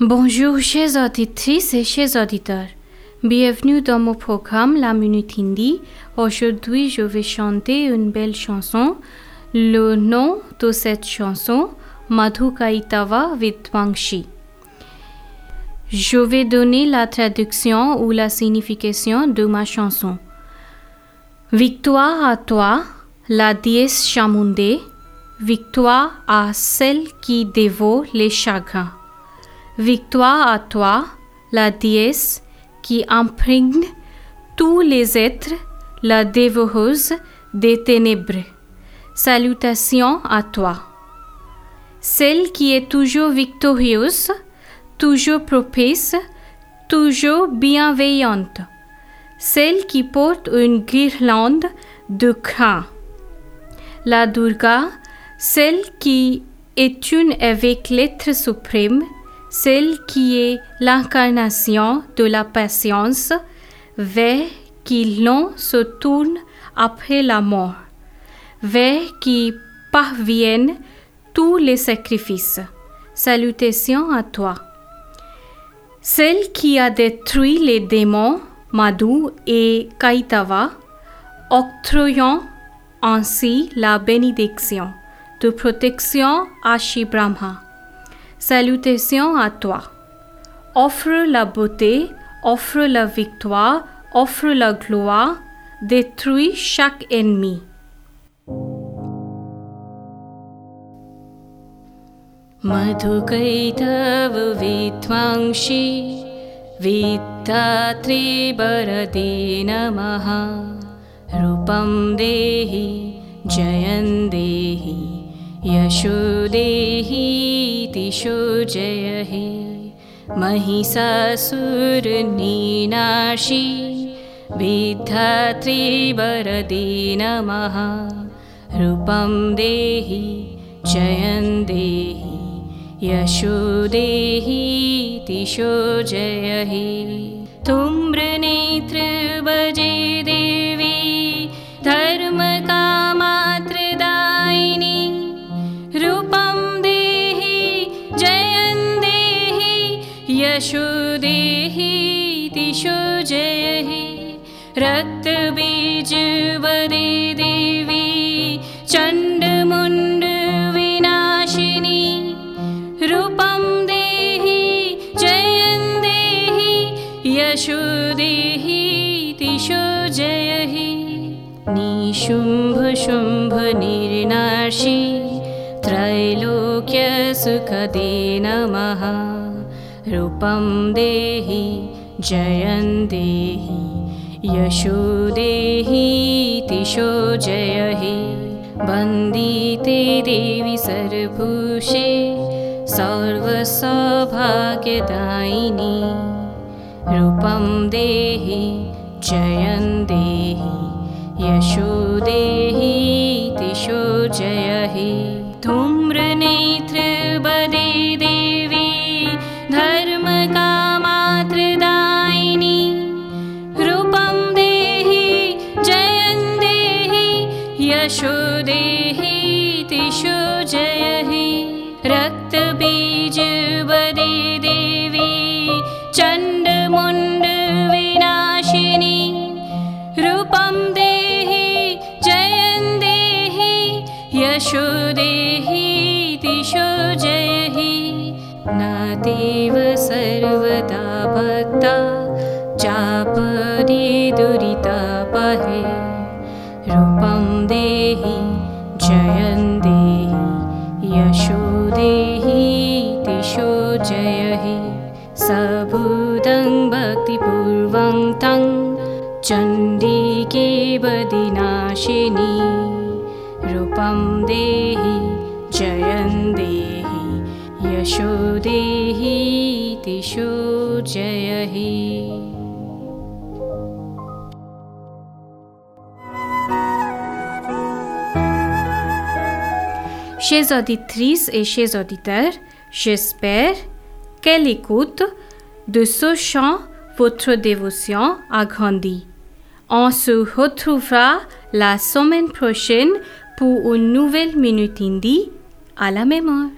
Bonjour chers auditrices et chers auditeurs. Bienvenue dans mon programme La Minute Hindi. Aujourd'hui, je vais chanter une belle chanson. Le nom de cette chanson, Madhu Kaitava Vidvangshi. Je vais donner la traduction ou la signification de ma chanson. Victoire à toi, la déesse Chamundé. Victoire à celle qui dévore les chagrins. Victoire à toi, la déesse qui imprègne tous les êtres, la dévoreuse des ténèbres. Salutations à toi. Celle qui est toujours victorieuse, toujours propice, toujours bienveillante. Celle qui porte une guirlande de crin. La Durga, celle qui est une avec l'être suprême, celle qui est l'incarnation de la patience, vers qui l'on se tourne après la mort, vers qui parviennent tous les sacrifices. Salutations à toi. Celle qui a détruit les démons, Madhu et Kaitava, octroyant ainsi la bénédiction de protection à Shri Brahma. Salutations à toi. Offre la beauté, offre la victoire, offre la gloire, détruis chaque ennemi. मधुकैतव विध्वांसि वित्तात्रिवरदे नमः रूपं देहि जयं देहि यशो देहि दिशो जय हे महिषासुरनीनाशि विद्धात्रिवरदे नमः रूपं देहि जयं देहि यशो देहि दिशो जय हे तुम्रनेत्र यशो देहि दिशो जय हे रक्तबीजवदे देवी चण्डमुण्डविनाशिनी रूपं देहि जयं देहि यशो देहि दिशो जय हे निशुम्भशुम्भनिर्नाशि त्रैलोक्यसुखदे नमः रूपं देहि जयं देहि। यशो देहि दिशो जय हे वन्दिते देवि सर्वभूषे सर्वसौभाग्यदायिनी। रूपं देहि जयं देहि। यशो देहि दिशो जय हे यशो देहि दिशो जय हे रक्तबीजवदे देवी चण्डमुण्डविनाशिनी रूपं देहि जयं देहि यशो देहि दिशो जय हे नादेव सर्वदा भक्ता चापदे दुरितापहे रूपं भक्तिपूर्वं तं चण्डिके बदिनाशिनी रूपं देहि जयं देहि यशो देहि दिशो जय हे Chers auditrices et chers auditeurs, j'espère qu'elle écoute de ce chant votre dévotion a grandi. On se retrouvera la semaine prochaine pour une nouvelle Minute Indie à la mémoire.